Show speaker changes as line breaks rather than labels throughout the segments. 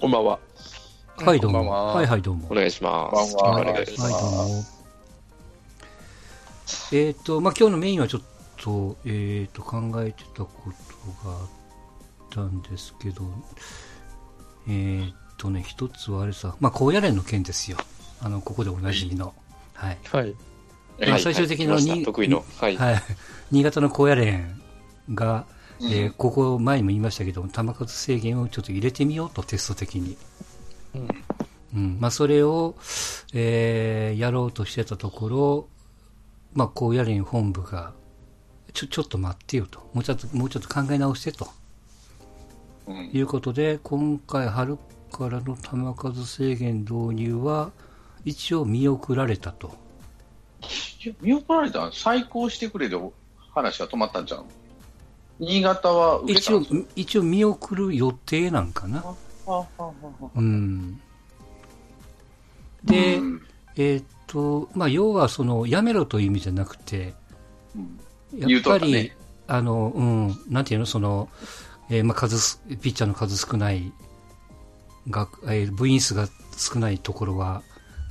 こんばんは。
はい、どうも。
は
はい、はい、どうも。
お願いします。
こんばんは
お願いします。
はい、どうも。えっ、と、まあ、今日のメインはちょっと、えっ、と、考えてたことがあったんですけど、えっ、とね、一つはあれさ、まあ、高野連の件ですよ。あの、ここでおなじみの。はい。
はい。
まあ最終的な
はい得意の。はい。
はい。新潟の高野連が、えー
うん
ここ前にも言いましたけど、球数制限をちょっと入れてみようと、テスト的に。
うん
うん。まあ、それを、えーやろうとしてたところ、まあ、高野連本部が、ちょ、ちょっと待ってよと。もうちょっと、もうちょっと考え直してと。
うん
いうことで、今回春からの球数制限導入は、一応見送られたと。
見送られたん再考してくれで話が止まったんじゃん。新潟は受け
一応一応見送る予定なんかな。うん。で、
うん。
えーっと、まあ、要はその、やめろという意味じゃなくて、
うん。
やっぱり、
ね
あの、うん、なんていうの、その、えーまあ、数す、ピッチャーの数少ない、が、えー部員数が少ないところは、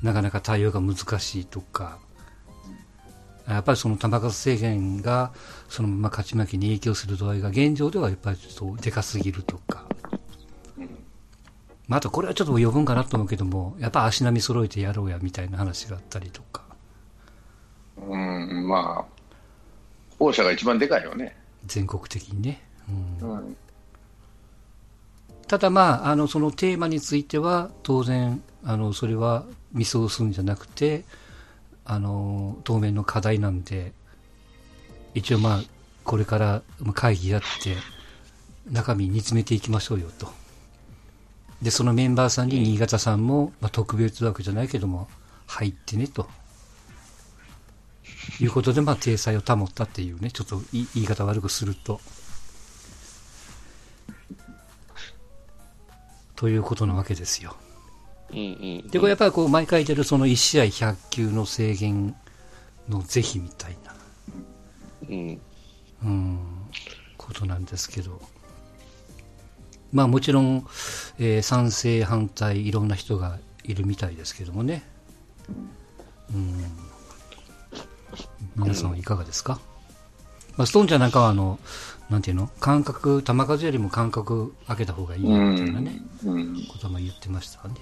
なかなか対応が難しいとか、やっぱりその球数制限が、そのまま勝ち負けに影響する度合いが現状ではやっぱりちょっとでかすぎるとか、まあ、あとこれはちょっと余分かなと思うけども、やっぱ足並み揃えてやろうやみたいな話があったりとか、
うん、まあ、王者が一番でかいよね。
全国的にね。うん
うん。
ただまあ、あの、そのテーマについては、当然、あの、それは見過ごすんじゃなくて、あの、当面の課題なんで、一応まあ、これから会議やって、中身煮詰めていきましょうよと。で、そのメンバーさんに新潟さんも、まあ、特別枠じゃないけども、入ってねと。いうことで、まあ、体裁を保ったっていうね、ちょっと言い言い方悪くすると。ということなわけですよ。
うんうん。
で、これやっぱりこう、毎回出るその1試合100球の制限の是非みたいな、
うん。
うん、ことなんですけど。まあもちろん、えー賛成、反対、いろんな人がいるみたいですけどもね。うん。皆さんはいかがですか、まあ、ストーンちゃんなんかはあの、なんていうの？間隔、球数よりも間隔空けた方がいいみたいなね、
うん。
ことも言ってましたね。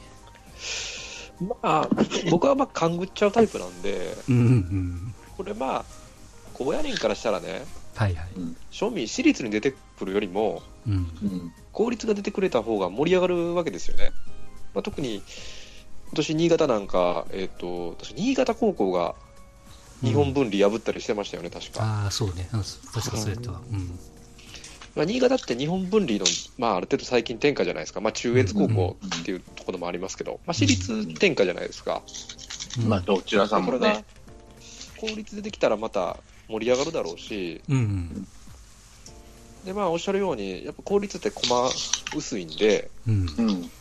まあ、僕はまあ、勘ぐっちゃうタイプなんで、
うんうんうん。
これまあ、高野連からしたらね、
はいはい。
庶民、私立に出てくるよりも、
うん。
うん。
公立が出てくれた方が盛り上がるわけですよね。まあ、特に、今年新潟なんか、えっ、と、新潟高校が日本分離破ったりしてましたよね、確か。
ああ、そうね。うん確かそれとは。うん。
まあ、新潟って日本分離の、まあ、ある程度最近天下じゃないですか、まあ、中越高校っていうところもありますけど、まあ、私立天下じゃないですか、
うん
まあ、どちらさん
これが
もね。
公立でできたらまた盛り上がるだろうし、
うん。
でまあ、おっしゃるように、やっぱ公立って駒薄いんで、
うん。
うん。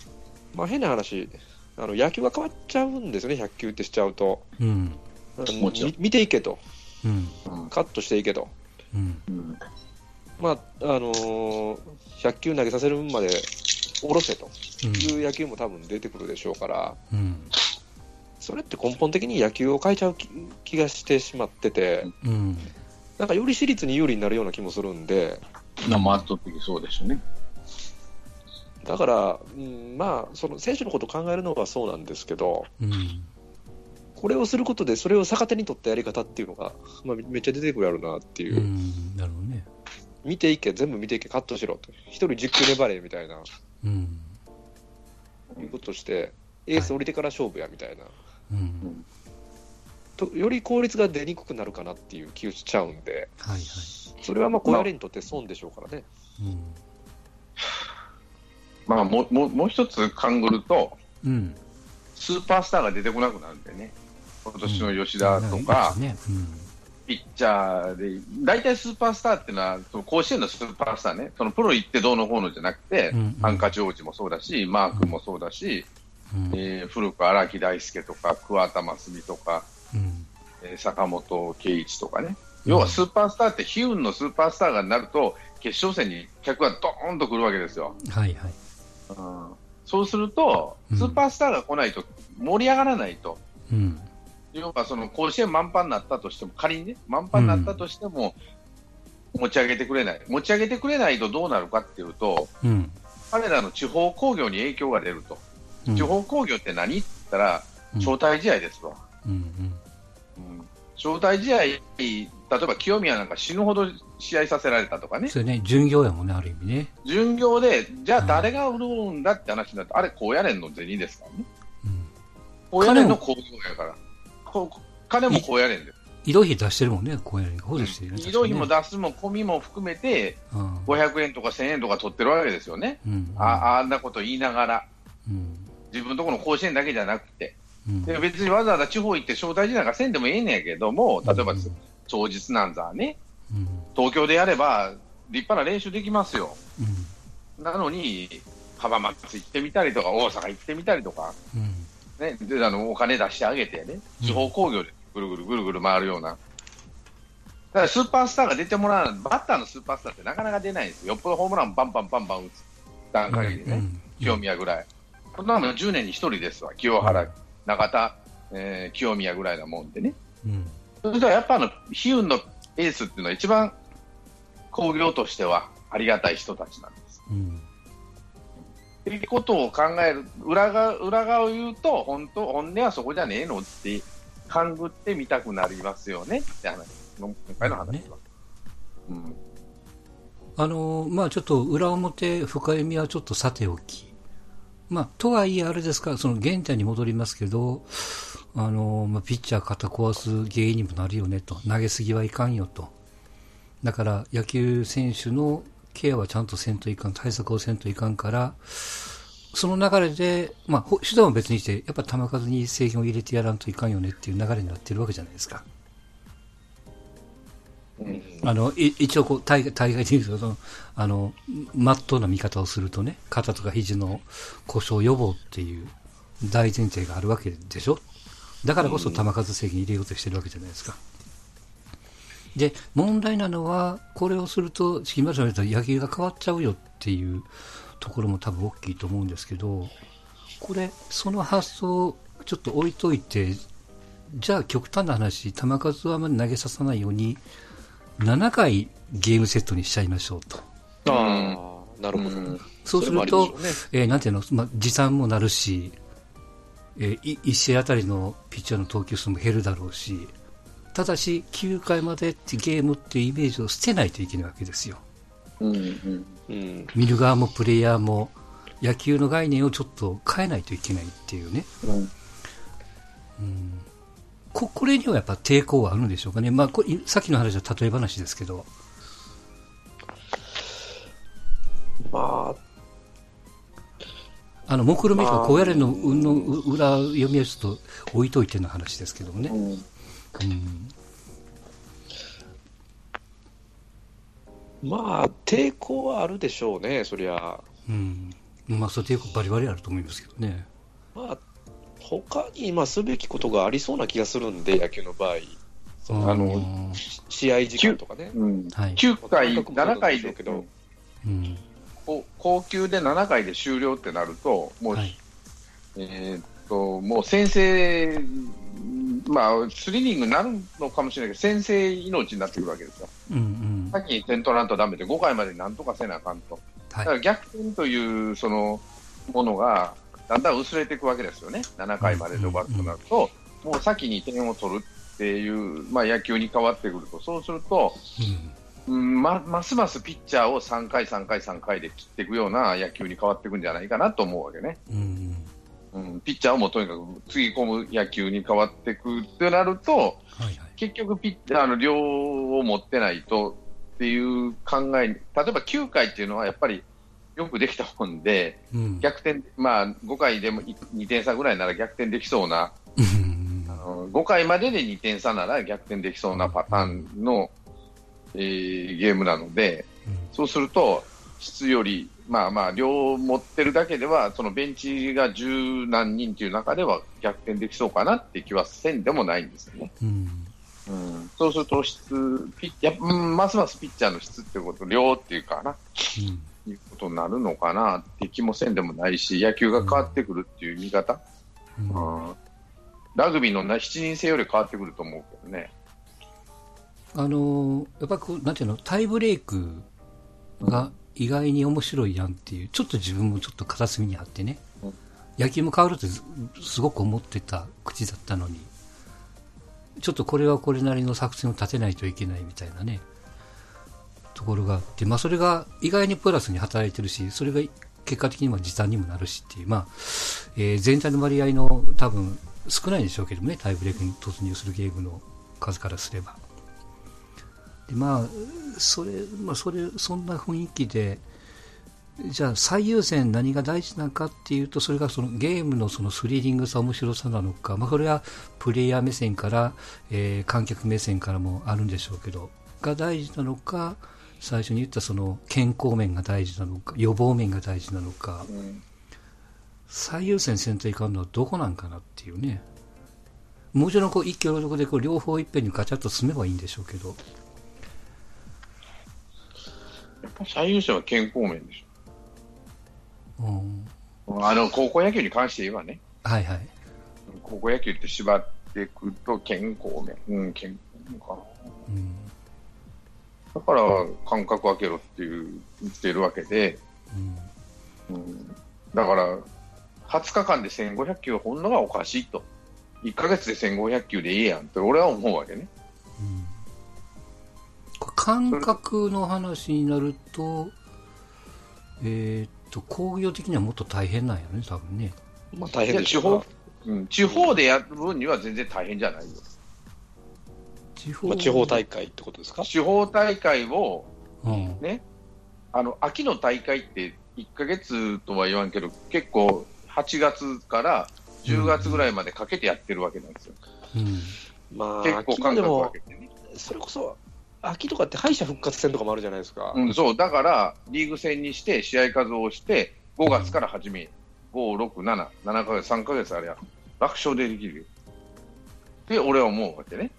まあ、変な話あの、野球が変わっちゃうんですよね、100球ってしちゃうと、
うん。
もちろん
み見ていけと、
うん。
うん
カットしていけと、
うん。
うん。
まああのー100球投げさせる分まで下ろせという野球も多分出てくるでしょうから。
うん。
それって根本的に野球を変えちゃう気気がしてしまってて、
うん。
なんかより私立に有利になるような気もするんで、
まあ、圧倒的そうでしょうね。
だから、うん、まあ、その選手のことを考えるのはそうなんですけど、
うん。
これをすることで、それを逆手に取ったやり方っていうのが、まあ、めっちゃ出てくるやろうなっていう、
うん。なるほどね。
見ていけ、全部見ていけ、カットしろと、一人10球粘れみたいな、
うん。
いうことして、エース降りてから勝負やみたいな、
うん。
とより効率が出にくくなるかなっていう気がしちゃうんで、
はいはい。
それはまあ、小屋にとって損でしょうからね。
うん。
まあ、もう、もう、もう一つ勘ぐると、
うん。
スーパースターが出てこなくなるんでね。今年の吉田とか、
ね。
ピッチャーで、大体スーパースターっていうのは、その甲子園のスーパースターね、そのプロ行ってどうのこうのじゃなくて、
うんうん
ハンカチ王子もそうだし、マー君もそうだし、
うん。うん。
えー古く荒木大輔とか、桑田真澄とか、
うん。
えー坂本圭一とかね、要はスーパースターって、悲運のスーパースターがなると、決勝戦に客がドーンと来るわけですよ。
はいはい。
うんそうすると、
うん
スーパースターが来ないと盛り上がらないと。
うん。
要はその甲子園満帆になったとしても、仮にね、満帆になったとしても、持ち上げてくれない。持ち上げてくれないとどうなるかっていうと、
うん。
彼らの地方工業に影響が出ると。
うん
地方工業って何？って言ったら、
うん
招待試合ですわ。
うん。
うん招待試合、例えば清宮なんか死ぬほど試合させられたとかね、
それね、巡業やもんね、ある意味ね。
巡業で、じゃあ誰が潤うんだって話になって、あれ、高野連の銭ですからね。
うん。
高野連の工業やから。こ金も高野連です。
移動費出してるもんね、こうやる補助してるね。
移動費も出すも込みも含めて、
にね
500円とか1000円とか取ってるわけですよね。
うん。うん。
ああんなこと言いながら、
うん。
自分のところの甲子園だけじゃなくて、
うん。
で別にわざわざ地方行って招待試合なんかせんでもええねんやけども、例えば
うん
当日なんざね、
うん。
東京でやれば立派な練習できますよ。
うん。
なのに、浜松行ってみたりとか、大阪行ってみたりとか、
うん。
ね、であのお金出してあげてね、地方工業でぐるぐるぐるぐる回るような。だからスーパースターが出てもらわない、バッターのスーパースターってなかなか出ないんですよ。よっぽどホームランバンバンバンバン打つ段階でね、
うん
清宮ぐらい。こんなの10年に1人ですわ。清原、
うん
中田、えー清宮ぐらいなもんでね。
うん。
それとやっぱあの、悲運のエースっていうのは一番工業としてはありがたい人たちなんです。
うん。
っていうことを考える、裏側裏側を言うと、本当、本音はそこじゃねえのって、勘ぐってみたくなりますよねって話、の今回の話は。うん
あのーまあちょっと裏表、深読みはちょっとさておき。まあ、とはいえあれですから、その原点に戻りますけど、あのーまあピッチャー肩壊す原因にもなるよねと。投げすぎはいかんよと。だから野球選手のケアはちゃんとせんといかん、対策をせんといかんから、その流れで、まあ、ほ手段は別にして、やっぱ球数に制限を入れてやらんといかんよねっていう流れになってるわけじゃないですか。
うん
あの、い一応こう、大概、大概で言うと、その、あの、まっとうな見方をするとね、肩とか肘の故障予防っていう大前提があるわけでしょ？だからこそ球数制限入れようとしてるわけじゃないですか。で、問題なのは、これをすると、今さん言った野球が変わっちゃうよっていうところも多分大きいと思うんですけど、これ、その発想、ちょっと置いといて、じゃあ極端な話、球数はあまり投げささないように、7回ゲームセットにしちゃいましょうと。
ああ、なるほど。
うん
そうすると
ね、
えーなんていうの、まあ、時短もなるし、えー、1試合あたりのピッチャーの投球数も減るだろうし、ただし、9回までってゲームっていうイメージを捨てないといけないわけですよ。
うんうん
うん。
見る側もプレイヤーも、野球の概念をちょっと変えないといけないっていうね。
うん
ここれにはやっぱ抵抗はあるんでしょうかね。まあ、これさっきの話は例え話ですけど。
まあ、
あの、目論見とか
まあ
こうやれの運の裏読みはちょっと置いといての話ですけどもね。
うん
うん。
まあ、抵抗はあるでしょうね、そりゃ。
うん。まあ、それ抵抗バリバリあると思いますけどね。
まあ、他に今すべきことがありそうな気がするんで、野球の場合。その
あの
うん
試合時間とかね。
うん
はい。
9回、
感覚もそうなん
7回で
でしょうけど、
うん。
高級で7回で終了ってなると、もう、
はい。
えーっと、もう先制、まあ、スリリングになるのかもしれないけど、先制命になってくるわけですよ。
うんうん。
先に点取らんとダメで、5回までなんとかせなあかんと。だ
はい。
から逆転というそのものが、だんだん薄れていくわけですよね。7回までで終わるとなると、もう先に点を取るっていう、まあ、野球に変わってくると、そうすると、うんまますますピッチャーを3回、3回、3回で切っていくような野球に変わっていくんじゃないかなと思うわけね。
うん。
ピッチャーをもうとにかくつぎ込む野球に変わっていくってなると、
はいはい。
結局ピッチャーの量を持ってないとっていう考えに、例えば9回っていうのはやっぱりよくできたもんで、
うん。
逆転、まあ5回でも2点差ぐらいなら逆転できそうな、
うん
あの5回までで2点差なら逆転できそうなパターンの、えーゲームなので、そうすると、質より、まあまあ、量を持ってるだけでは、そのベンチが十何人という中では逆転できそうかなって気はせんでもないんですよね。
うん。
うん、そうすると質ピッや、うん、ますますピッチャーの質っていうこと、量っていうかな、いうことになるのかなって気もせんでもないし、野球が変わってくるっていう見方、
うん
うんラグビーのな7人制より変わってくると思うけどね。
あのやっぱこう、なんていうの、タイブレイクが意外に面白いやんっていう、ちょっと自分もちょっと片隅にあってね
うん、
野球も変わるってすすごく思ってた口だったのに、ちょっとこれはこれなりの作戦を立てないといけないみたいなね、ところがあって、まあそれが意外にプラスに働いてるし、それが結果的には時短にもなるしっていう、まあ、えー全体の割合の多分少ないでしょうけどもね、タイブレークに突入するゲームの数からすれば。でまあ、それ、まあ、それ、そんな雰囲気で、じゃあ最優先何が大事なのかっていうと、それがそのゲームのそのスリリングさ、面白さなのか、まあ、それはプレイヤー目線から、えー観客目線からもあるんでしょうけど、が大事なのか、最初に言ったその健康面が大事なのか、予防面が大事なのか、
うん
最優先せんといかんのはどこなんかなっていうね。もちろんこう一挙両得でこう両方いっぺんにガチャッと進めばいいんでしょうけど、
最優先は健康面でし
うん、
ょ。あの、高校野球に関して言えばね、
はいはい。
高校野球って縛っていくと健康面。うん、健康面かな。
うん
だから、間隔空けろっていう、言ってるわけで、
うん
うん、だから、20日間で1500球を掘るのがおかしいと。1ヶ月で1500球でいいやんって俺は思うわけね。
感覚の話になると、えーっと、工業的にはもっと大変なんやね、多分ね。
まあ大変で
地方、うん、地方でやる分には全然大変じゃないよ。
地方,、
まあ、地方大会ってことですか？
地方大会を、
うん。
ね、あの、秋の大会って1ヶ月とは言わんけど、結構8月から10月ぐらいまでかけてやってるわけなんですよ。
うん。
まあ、
結構間隔
秋でも
空けてね。
それこそ、秋とかって敗者復活戦とかもあるじゃないですか。
うん、そう、だから、リーグ戦にして、試合数をして、5月から始め、5、6、7、7ヶ月、3ヶ月あれば、楽勝でできるよ。で、俺は思うわけね。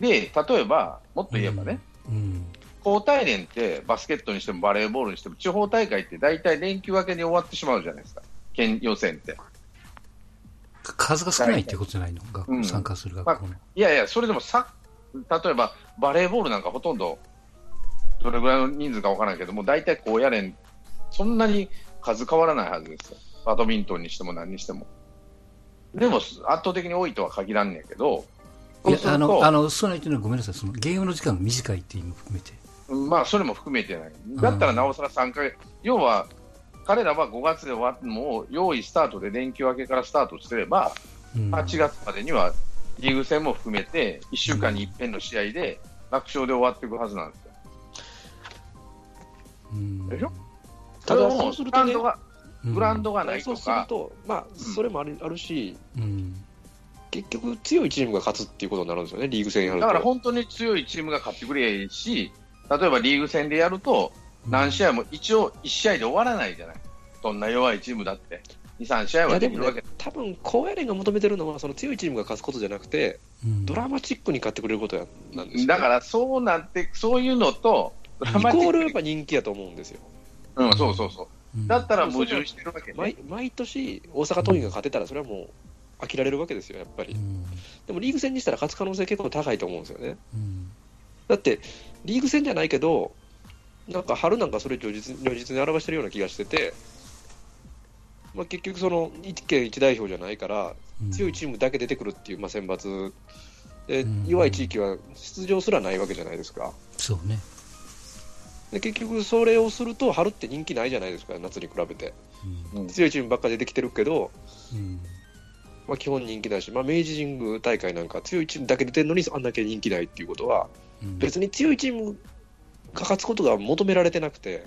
で、例えば、もっと言えばね、
うん。
交代連ってバスケットにしてもバレーボールにしても、地方大会って大体連休明けに終わってしまうじゃないですか。県予選って。
数が少ないってことじゃないの？学校、
うん
参加する学校の。
いやいや、それでもさ、例えばバレーボールなんかほとんど、どれぐらいの人数かわからないけども、大体こうやれん、そんなに数変わらないはずですよ。バドミントンにしても何にしても。でも、圧倒的に多いとは限らんねんけど、
いやあの、
と
あの、そう言ってるのはごめんなさい。そのゲームの時間が短いっていうのも含めて。
まあ、それも含めてない。だったらなおさら3ヶ月、要は、彼らは5月で終わっても、用意スタートで連休明けからスタートすれば、
うん、
8月までにはリーグ戦も含めて、1週間に一遍の試合で楽勝で終わっていくはずなんですよ。
うん
でしょ？
ただ
そ
うするとね
グラウンドがグラウンドがない
そうする
とか、
と、まあ、それもある,、あるし、
うん。
結局、強いチームが勝つっていうことになるんですよね、リーグ戦やると。
だから本当に強いチームが勝ってくれやし、例えばリーグ戦でやると、何試合も一応1試合で終わらないじゃない。どんな弱いチームだって。2、3試合
い
はできるわけ
ね、多分高野連が求めてるのは、その強いチームが勝つことじゃなくて、
うん
ドラマチックに勝ってくれることやなんですよ、
だからそうなって、そういうのと、ド
イ
ラマチックに
コールやっぱ人気やと思うんですよ。
うん、そうそうそう。
うん
だったら矛盾してるわけね
毎。毎年、大阪桐蔭が勝てたら、それはもう飽きられるわけですよ、やっぱり
う。ん
でもリーグ戦にしたら勝つ可能性結構高いと思うんですよね。
うん
だって、リーグ戦じゃないけど、なんか春なんかそれ如実如実に表してるような気がしてて、まあ、結局、その一県一代表じゃないから、
うん。
強いチームだけ出てくるっていう、まあ、選抜で
うん。
弱い地域は出場すらないわけじゃないですか。
そうね。
で結局、それをすると、春って人気ないじゃないですか、夏に比べて。
うん。
うん。
強いチームばっかり出てきてるけど、
うん。
まあ、基本人気だし、まあ、明治神宮大会なんか強いチームだけ出てるのにあんだけ人気ないっていうことは、
うん。
別に強いチームが勝つことが求められてなくて、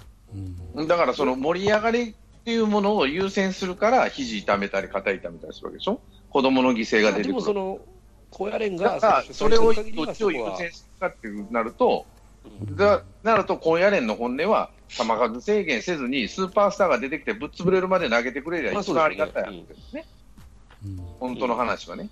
うん。
だからその盛り上がりっていうものを優先するから、肘痛めたり肩痛めたりするわけでしょ？子供の犠牲が出
で
てくる。
もその高野連が
だから、
主催
それをどっちを優先するかってなると、
うん。
だなると、高野連の本音は、球数制限せずに、スーパースターが出てきて、ぶっ潰れるまで投げてくれりゃ
まあ
一番ありがたいわけですね、
うん。
本当の話はね。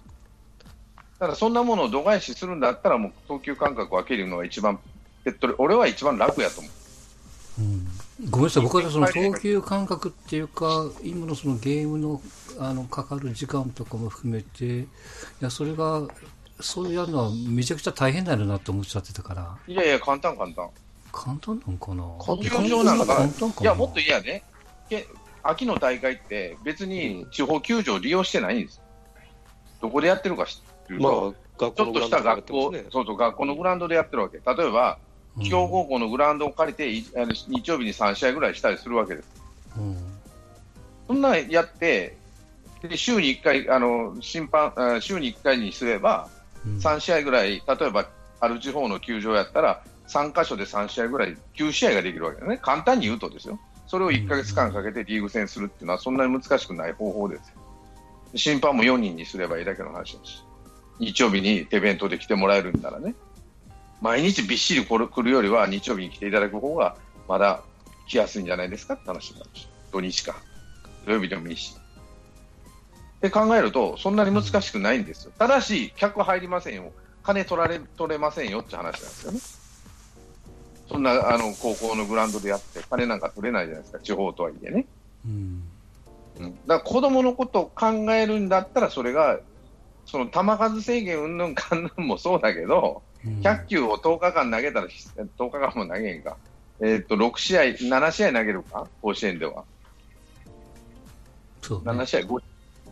ただ、そんなものを度外視するんだったら、もう投球間隔を空けるのが一番手っ取り、俺は一番楽やと思う。
うんごめんなさい、僕はその投球感覚っていうか、今のそのゲームのあのかかる時間とかも含めて、いや、それが、そうやるのはめちゃくちゃ大変だよなって思っちゃってたから、
いやいや、簡単簡単。
簡単なんかな？
簡単
球場なんか
簡単かな？い
や、もっといやね、け秋の大会って別に地方球場利用してないんです。どこでやってるか知ってる
まあ
ちょっとした学校、
ね。
そうそう、学校のグラウンドでやってるわけ。例えば、
うん
強豪校のグラウンドを借りて、いあの日曜日に3試合ぐらいしたりするわけです。
うん。
そんなんやって、で週に1回、あの審判あ週に1回にすれば、
うん。
3試合ぐらい、例えばある地方の球場やったら、3箇所で3試合ぐらい、9試合ができるわけですね、簡単に言うとですよ、それを1ヶ月間かけてリーグ戦するっていうのは、そんなに難しくない方法ですよ。審判も4人にすればいいだけの話だし、日曜日に手弁当で来てもらえるんならね、毎日びっしり来る来るよりは、日曜日に来ていただく方が、まだ来やすいんじゃないですかって話になるし、土日か、土曜日でもいいし。って考えると、そんなに難しくないんですよ。ただし、客入りませんよ。金取られ、取れませんよって話なんですよね。そんな、あの、高校のグラウンドでやって、金なんか取れないじゃないですか、地方とはいえね。
うん
うん。だから子供のことを考えるんだったら、それが、その球数制限うんぬんかんぬんもそうだけど、
うん
100球を10日間投げたら、10日間も投げへんか。えっ、と、6試合、7試合投げるか？甲子園では。
そうね
7試合、5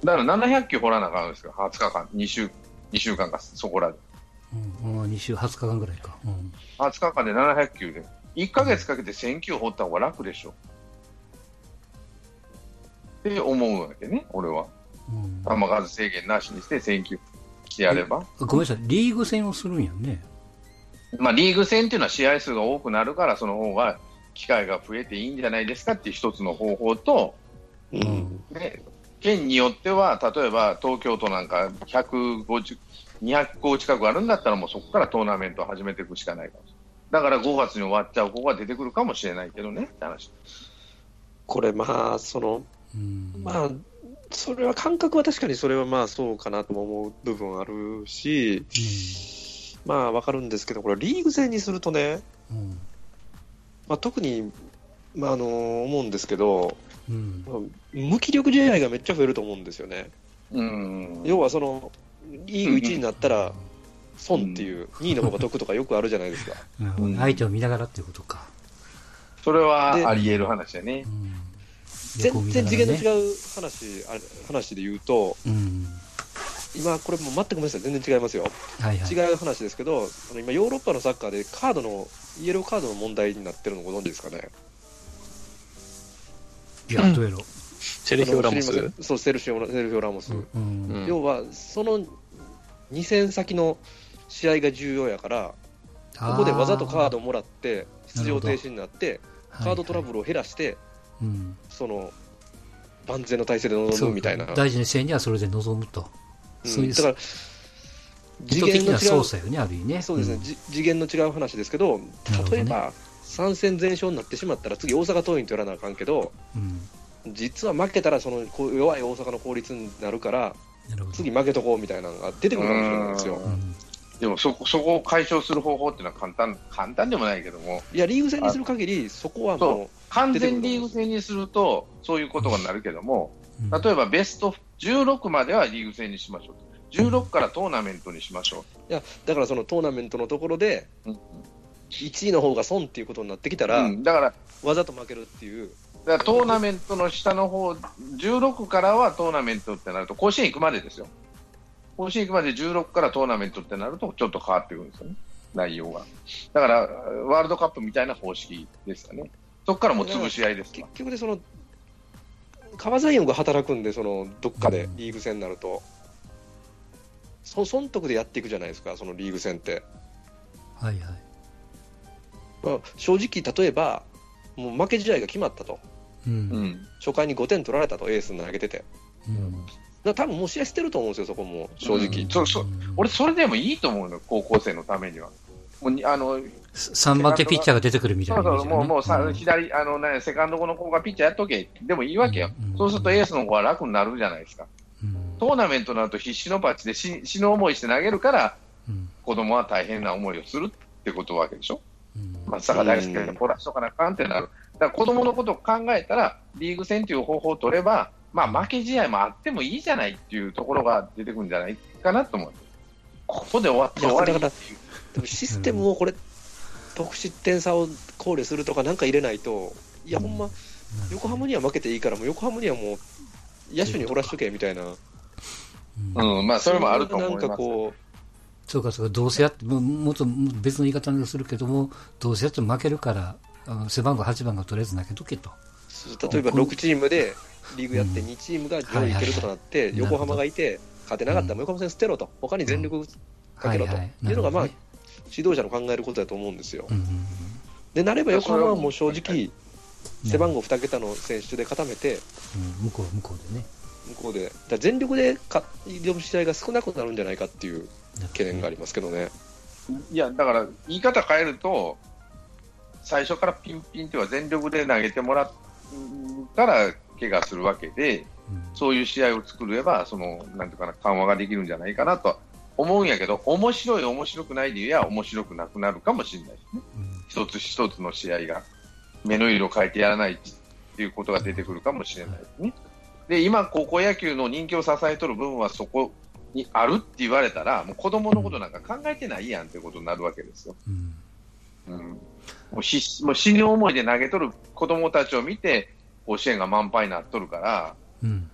だから700球掘らなあかんんですよ、20日間、2週 ,2 週間か、そこらで。
うんうん、2週、20日間ぐらいか。うん
20日間で700球で、1ヶ月かけて1000球掘った方が楽でしょ。って思うわけね、俺は。
うん
球数制限なしにして1000球やれば。
ごめんなさい、リーグ戦をするんやんね。
まあ、リーグ戦っていうのは試合数が多くなるから、その方が機会が増えていいんじゃないですかっていう一つの方法と、
うん。
ね、県によっては、例えば東京都なんか150、200校近くあるんだったら、もうそこからトーナメントを始めていくしかないかもしれない。だから5月に終わっちゃう子が出てくるかもしれないけどねって話。
これ、まあ、その、
うん
まあ、それは感覚は確かにそれはまあそうかなとも思う部分あるし、まあわかるんですけど、これリーグ戦にするとね、
うん
まあ、特に、まあ、あの思うんですけど、
うん
まあ無気力試合がめっちゃ増えると思うんですよね。
うん。
要はその、リーグ1位になったら損っていう、2位の方が得とかよくあるじゃないですか。
相手を見ながらっていうことか。
それは
で
あり得る話だね
う。ん
全然次元の
う。
違う話、あれ話で言うと、
うん。
今これもう全くごめんなさい、全然違いますよ。
はいはい。
違う話ですけど、あの今、ヨーロッパのサッカーでカードの、イエローカードの問題になってるのご存知ですかね？
いや、どうやろう。
セルヒオ・ラモス？
そう、セルシオセルフィオ・ラモス。
うん。
うん
要は、その2戦先の試合が重要やから、ここでわざとカードをもらって、出場停止になって、カードトラブ
ル。
ルを減らして、
うん。
その万全の体制で臨むみたいな。
大事な試合にはそれで臨むと。
うん
そういう
だから、
意図的な操作よね、ある意味ね。
そうですね、
ん
じ次元の違う話ですけど、例えば、3戦全勝になってしまったら、次、大阪桐蔭とやらなあかんけど、
うん。
実は負けたらその弱い大阪の効率になるから。次負けとこうみたいなのが出てくるかもしれないんですよ。
うん。
でもそこ、そこを解消する方法っていうのは簡単、簡単でもないけども、
いや、リーグ戦にする限り、そこはも
完全リーグ戦にすると、そういうことになるけども、例えばベスト16まではリーグ戦にしましょうと。16からトーナメントにしましょ
う、いやだからそのトーナメントのところで、
う。うん
1位の方が損っていうことになってきたら、
うん。だから、
わざと負けるっていう、
だからトーナメントの下の方、16からはトーナメントってなると、甲子園行くまでですよ。甲子園行くまで16からトーナメントってなると、ちょっと変わってくるんですよね、内容が。だから、ワールドカップみたいな方式ですよね。そこからもう潰し合いですわ
結局でその、川ザイオンが働くんで、そのどっかで
うん
リーグ戦になると、そ損得でやっていくじゃないですか、そのリーグ戦って。
はいはい。
まあ、正直、例えば、もう負け試合が決まったと、
う。
うんん。
初回に5点取られたと、エースに投げてて、
うん。
ら多分もう試合捨てると思うんですよ、そこも、正直。
うんそうそう俺、それでもいいと思うの、高校生のためには。もうにあの
3番手ピッチャーが出てくるみたいな
そうそう。もうもうさ、
ん
左、あのね、セカンド後の子がピッチャーやっとけ、でもいいわけよ。
うん
そうするとエースの子は楽になるじゃないですか。
うん
トーナメントになると必死のパッチで死死ぬ思いして投げるから、
うん
子供は大変な思いをするってことわけでしょ。
うん
松坂大輔がポラしとかなあかんってなる。だだから子供のことを考えたら、リーグ戦という方法を取れば、まあ、負け試合もあってもいいじゃないっていうところが出てくるんじゃないかなと思う。ここで終わって終わり
いやだ
っていう。
でもシステムをこれ、得失点差を考慮するとかなんか入れないと、いや、ほんま、横浜には負けていいから、もう横浜にはもう、野手に掘らしとけみたいな、
うん
うん、まあ、それもあると思います。
なんかこ
そうかそうか、どうせやって、ももっと別の言い方にするけども、どうせやって負けるから、あの背番号8番がとりあえず投げとけと。
う、例えば6チームでリーグやって、
うん。
2チームが上位いけるとかなって、横浜がいて、勝てなかった。ら横浜戦捨てろと、他に全力かけろと、
はいはい
い。うのが、まあ指導者の考えることだと思うんですよ。でなれば横浜はもう正直、
ね
背番号2桁の選手で固めて、
うん向こう、向こうでね。
向こうで、だ全力で勝挑む試合が少なくなるんじゃないかっていう懸念がありますけどね。
いや、だから、言い方変えると、最初からピンピンっては全力で投げてもらったら怪我するわけで、
うん
そういう試合を作れば、その、なんていうかな、緩和ができるんじゃないかなと思うんやけど、面白い、面白くないで言えば面白くなくなるかもしれないですね。
うん
一つ一つの試合が、目の色を変えてやらないっていうことが出てくるかもしれないですね。で、今、高校野球の人気を支えとる部分はそこにあるって言われたら、もう子供のことなんか考えてないやんってことになるわけですよ。
うん
うん、もうしもう死に思いで投げとる子供たちを見て、甲子園が満杯になっとるから、
うん。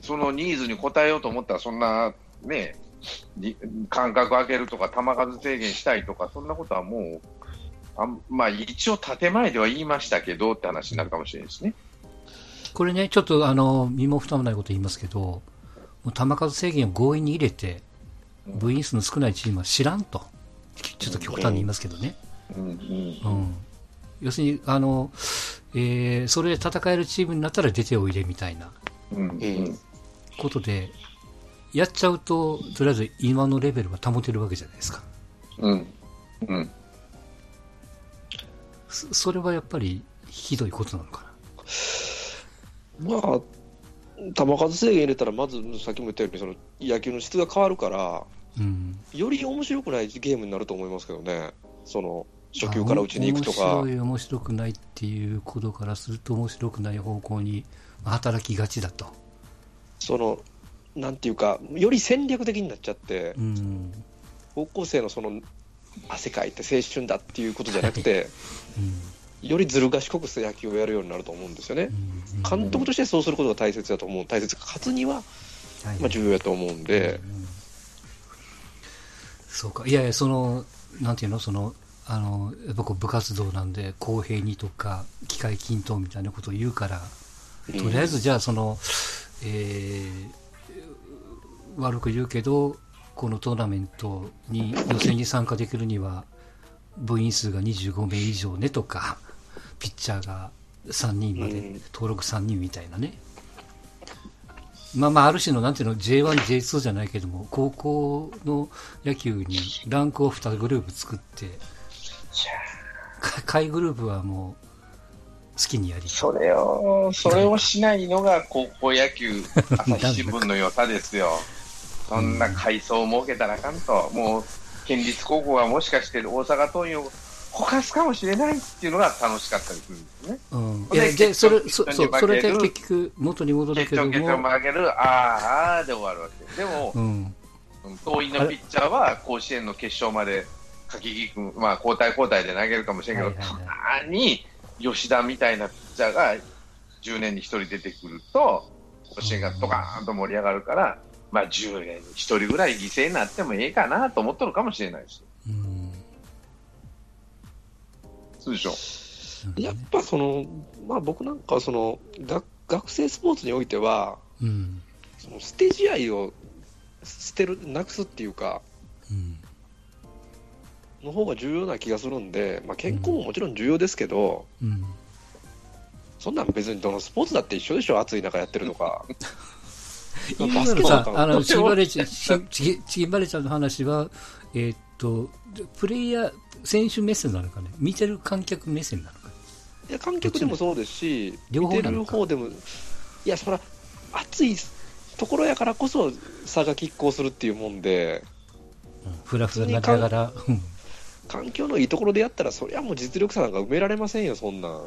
そのニーズに応えようと思ったら、そんなね、り間隔空けるとか、球数制限したいとか、そんなことはもう、あんまあ、一応、建前では言いましたけどって話になるかもしれないですね。
これね、ちょっとあの身も蓋もないこと言いますけど、もう球数制限を強引に入れて、部員数の少ないチームは知らんと、ちょっと極端に言いますけどね。
うん。うん。
うん、要するにあの、えーそれで戦えるチームになったら出ておいでみたいな。ことで、やっちゃうと、とりあえず今のレベルは保てるわけじゃないですか。
うん。うん。
そそれはやっぱりひどいことなのかな。
まあ、球数制限入れたら、まずさっきも言ったように、その野球の質が変わるから、
うん、
より面白くないゲームになると思いますけどね、その初球から打ちに行くとか。
面、白い、面白くないっていうことからすると、面白くない方向に働きがちだと。
そのなんていうか、より戦略的になっちゃって、
うん。
高校生のその汗かいて青春だっていうことじゃなくて、
うん。
よりずる賢く野球をやるようになると思うんですよね。
うん。
監督としてそうすることが大切だと思う、大切か、勝つには、
はい
まあ、重要だと思うんで、
うん。そうか、いやいや、その、なんていうの、その、あの、やっぱこう部活動なんで、公平にとか、機械均等みたいなことを言うから、とりあえずじゃあ、その、えー悪く言うけど、このトーナメントに、予選に参加できるには、部員数が25名以上ねとか、ピッチャーが3人まで
うん
登録3人みたいなね。まあまあ、ある種の、なんていうの、J1、J2 じゃないけども、高校の野球にランクを2グループ作って、か下位グループはもう、好きにやり。
それを、それをしないのが高校野球、朝日新聞の良さですよ。そんな階層を設けたらあかんと、もう、県立高校がもしかして大阪桐蔭をほかすかもしれないっていうのが楽しかったりするんですね。
うん。い
で
や、で、それ、
結局
そそそれで結局、元に戻るけど
決勝、決勝
も、
負ける、あーあーで終わるわけ。でも
う、ん。
桐蔭のピッチャーは甲子園の決勝まで、柿木君、まあ、交代交代で投げるかもしれんけど、
はいはいはい
たまに吉田みたいなピッチャーが10年に1人出てくると、甲子園がドカーンと盛り上がるから、まあ、10年に1人ぐらい犠牲になってもええかなと思っとるかもしれないです。
うん。
そうでしょ。
やっぱその、まあ、僕なんかはその学学生スポーツにおいては、
うん。
その捨て試合を捨てる、なくすっていうか、
うん。
の方が重要な気がするんで、まあ、健康ももちろん重要ですけど、
うん。
そんなん別にどのスポーツだって一緒でしょ、暑い中やってるのか。
今のさあの、
ちも
チキンバレーちゃん、しチキチキンバレーちゃんの話は、えーっと、プレイヤー、選手目線なのかね。見てる観客目線なのか。
いや観客でもそうですし、
両
見て
方なのか。
る方でも、いや、そら、暑いところやからこそ差が拮抗するっていうもんで、
うんふらふらなりながら、うん
環境のいいところでやったら、そりゃもう実力差なんか埋められませんよ、そんなん。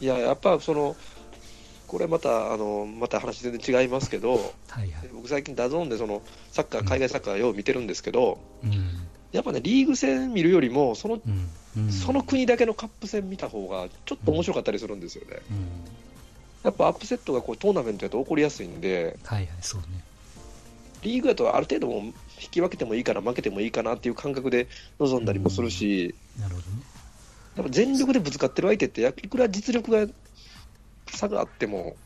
いや、やっぱその、これまた、あの、また話全然違いますけど、
はいはい。
僕最近 DAZN でその、サッカー、海外サッカーよう見てるんですけど、
うん。
やっぱね、リーグ戦見るよりも、その、
うん。うん
その国だけのカップ戦見た方が、ちょっと面白かったりするんですよね。
うん。
やっぱアップセットがこうトーナメントやと起こりやすいんで、
はいはい、そうね。
リーグだとある程度もう引き分けてもいいかな、負けてもいいかなっていう感覚で臨んだりもするし、
なるほどね。
やっぱ全力でぶつかってる相手って、いくら実力が差があっても、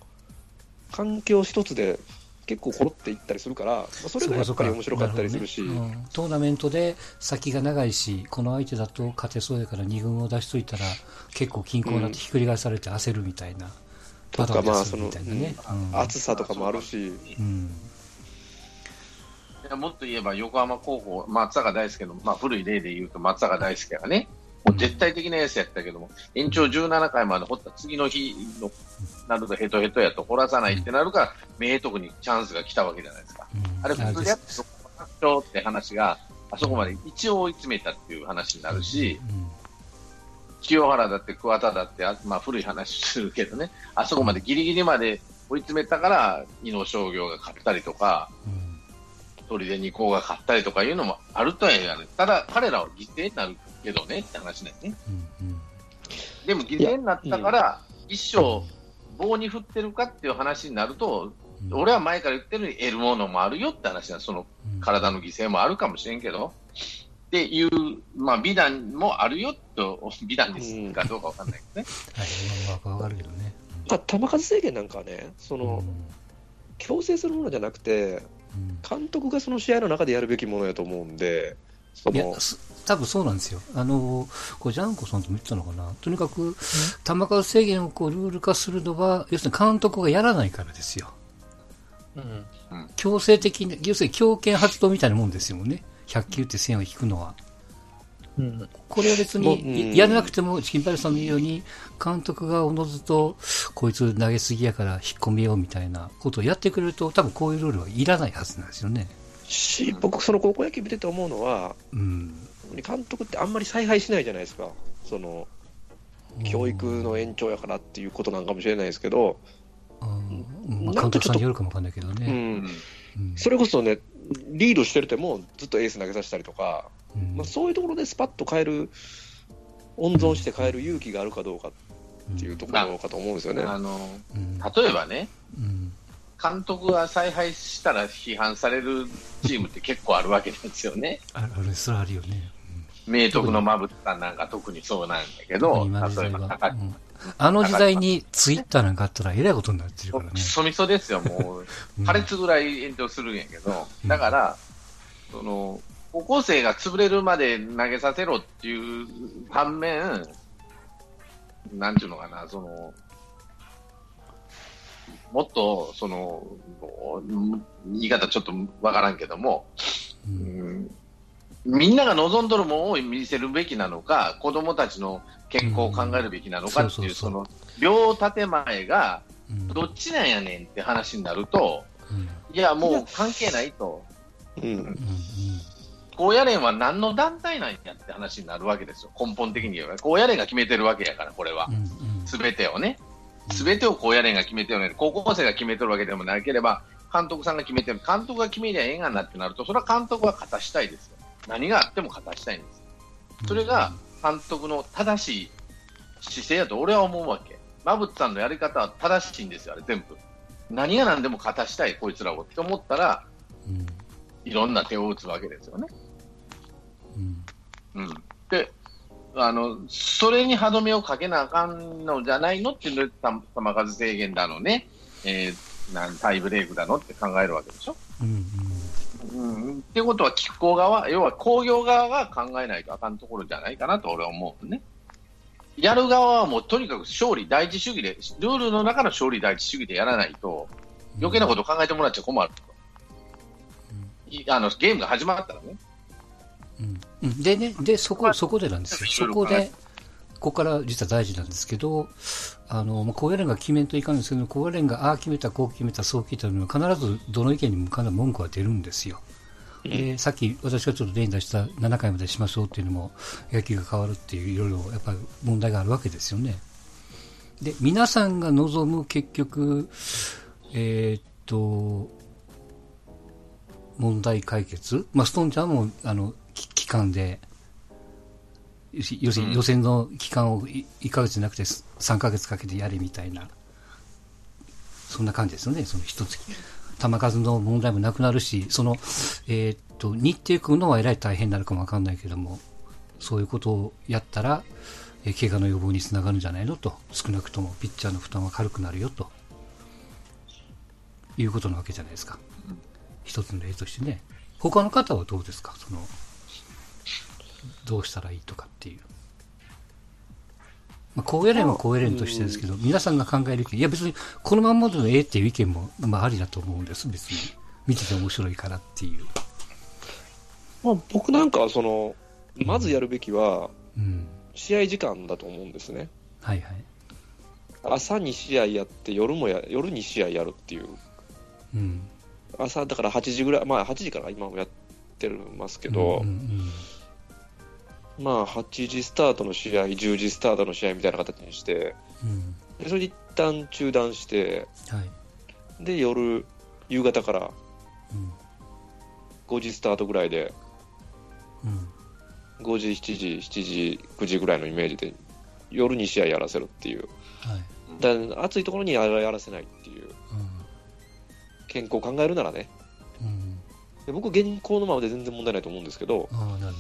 環境一つで結構ころっていったりするから、まあそれがやっぱり面白かったりするし、
ね。うん。トーナメントで先が長いし、この相手だと勝てそうやから2軍を出しといたら、結構均衡になってひっくり返されて焦るみたいな、
とか、
バタバタ
まあその、
ね。
うん。暑さとかもあるし、
うん。
もっと言えば横浜高校、松坂大輔の、まあ、古い例で言うと松坂大輔がね、もう絶対的なエースやったけども、延長17回まで掘った次の日のなるとヘトヘトやと掘らさないってなるから、明徳にチャンスが来たわけじゃないですか。
うん。
あれ、普通でやってそこ発祥って話が、あそこまで一応追い詰めたっていう話になるし、清原だって桑田だって、あまあ、古い話するけどね、あそこまでギリギリまで追い詰めたから、伊野商業が勝ったりとか、
うんうん
鳥で二校が勝ったりとかいうのもあるとは言わない。ただ、彼らは犠牲になるけどねって話だよね。
うんうん
でも犠牲になったから、一生棒に振ってるかっていう話になると、
うん
俺は前から言ってるように得るものもあるよって話だ。その
うん
体の犠牲もあるかもしれんけど、っていう、まあ、美談もあるよと、美談ですかどうかわかんないけどね。
はい、まあわかるけどね。
まあ、球数制限なんかはね、その強制するものじゃなくて、
うん
監督がその試合の中でやるべきものやと思うんで、その
いや、す多分そうなんですよ。あの、これジャンコさんとも言ってたのかな？とにかく、球数制限をこうルール化するのは、要するに監督がやらないからですよ。
うん
強制的に、要するに強権発動みたいなもんですよね。100球って線を引くのは。
うん
これは別に、
うん
やらなくても、チキンパレスさんの言うように、監督がおのずと、こいつ投げすぎやから引っ込めようみたいなことをやってくれると、多分こういうルールはいらないはずなんですよね。
し、僕、その高校野球見てて思うのは、
うん。
監督ってあんまり采配しないじゃないですか、その教育の延長やからっていうことなんかもしれないですけど、
うんまあ、監督さんによるかもわかんないけどね。
うんそれこそね、リードしてるてもずっとエース投げさせたりとか、
うん
まあ、そういうところでスパッと変える、温存して変える勇気があるかどうかっていうところかと思うんですよね。
あの、
うん
例えばね、
うん
監督が采配したら批判されるチームって結構あるわけですよね。
あるある、それあるよね。
明徳の馬淵さんなんか特にそうなんだけ
うん
ど、例えば高
うん。あの時代にツイッターなんかあったらえらいことになってるからね。
ク。ソみそですよ、もう。
う ん
破裂ぐらい炎上するんやけど、
うん。
だから、その、高校生が潰れるまで投げさせろっていう反面、なんていうのかな、その、もっと、その、言い方ちょっとわからんけども、
う
うんんみんなが望んどるものを見せるべきなのか、子供たちの健康を考えるべきなのかっていう、
うんそ
の、両建前が、
うん
どっちなんやねんって話になると、
うん
いや、もう関係ないと。
うん
うん
高野連は何の団体なんやって話になるわけですよ。根本的に言えば。高野連が決めてるわけやから、これはすべてをね。
うん
すべてを高野連が決めてるのに、高校生が決めてるわけでもなければ、監督さんが決めてる。監督が決めりゃええがなってなると、それは監督は勝たしたいですよ。何があっても勝たしたいんです。それが監督の正しい姿勢だと俺は思うわけ。馬淵さんのやり方は正しいんですよ、あれ全部。何が何でも勝たしたい、こいつらをって思ったら、
うん
いろんな手を打つわけですよね。
うん
うん。で、あの、それに歯止めをかけなあかんのじゃないのっていうの球数制限だのね、えーなんタイブレークだのって考えるわけでしょ。
うん
うん。ってことは、機構側、要は工業側が考えないとあかんところじゃないかなと俺は思うね。やる側はもうとにかく勝利第一主義で、ルールの中の勝利第一主義でやらないと、余計なこと考えてもらっちゃ困ると。いあの、ゲームが始まったらね。
うんうんでね、で、そこ、そこでなんですよ。そこ
はい
で、ここから実は大事なんですけど、あの、まあ、高野連が決めんといかんですけど、高野連がああ決めた、こう決めた、そう決めたのは必ずどの意見にも必ず文句は出るんですよ。で、さっき私がちょっと例に出した7回までしましょうっていうのも、野球が変わるっていういろいろやっぱり問題があるわけですよね。で、皆さんが望む結局、えーっと、問題解決まあ、ストーンちゃんも、あの、き期間で、要するに予選の期間をい1ヶ月じゃなくて3ヶ月かけてやれみたいな、そんな感じですよね、その一月。球数の問題もなくなるし、その、えーっと、日程組むのはえらい大変になるかもわかんないけども、そういうことをやったら、えー怪我の予防につながるんじゃないのと、少なくともピッチャーの負担は軽くなるよと、いうことなわけじゃないですか。一つの例としてね。他の方はどうですか？その、どうしたらいいとかっていう。まあ、高野連は高野連としてですけど、皆さんが考える意見、いや別にこのまんまでのええっていう意見も、まあありだと思うんです、別に。見てて面白いからっていう。
まあ、僕なんかはその、まずやるべきは、
うん。
試合時間だと思うんですね。
はいはい。
朝に試合やって、夜もや、夜に試合やるっていう。
うん。
朝、だから8時ぐらい、まあ8時から今もやってますけど、
うんうん
まあ8時スタートの試合、10時スタートの試合みたいな形にして、
うん。
でそれで一旦中断して、
はい。
で、夜、夕方から
うん。
5時スタートぐらいで、
うん。
5時、7時、7時、9時ぐらいのイメージで、夜に試合やらせるっていう。
はい。
だ暑いところにやらやらせないっていう。健康を考えるならね。
うん。うん。
で僕、現行のままで全然問題ないと思うんですけど、
ああ、なるほどね。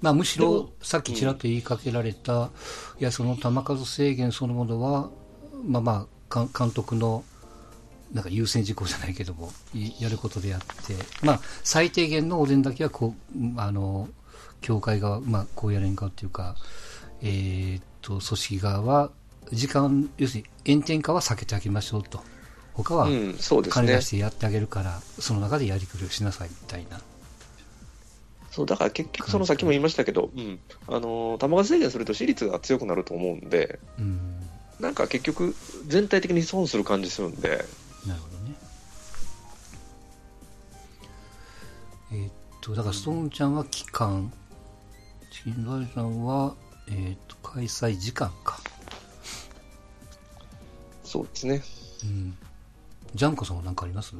まあ、むしろさっきちらっと言いかけられた、いや、その球数制限そのものは、まあまあ、か監督の、なんか優先事項じゃないけども、いやることであって、まあ、最低限のお膳だけは、こう、うんあの、協会側、まあ、こうやれんかっていうか、えーっと、組織側は、時間、要するに炎天下は避けてあげましょうと。他は、金出。してやってあげるから、その中でやりくりをしなさいみたいな。
そう、だから結局、そのさっきも言いましたけど、うん、あのー、球数制限すると私立が強くなると思うんで、
うん。
なんか結局、全体的に損する感じするんで、
なるほどね。えーっと、だから、ストーンちゃんは期間、チキンライさんは、えーっと、開催時間か。
そうですね。
うん。ジャンコさんは何かあります？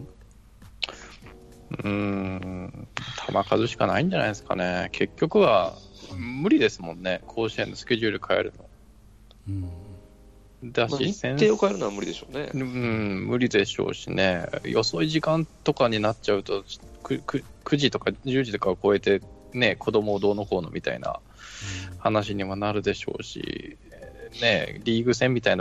うーん、球数しかないんじゃないですかね。結局は、無理ですもんね。甲子園のスケジュール変える
うん。
の。だ
まあ、
し、
日
先
程を変えるのは無理でしょうね。
うん、無理でしょうしね。遅い時間とかになっちゃうと、くく9時とか10時とかを超えて、ね、子供をどうのこうのみたいな話にもなるでしょうし、ね、リーグ戦みたいな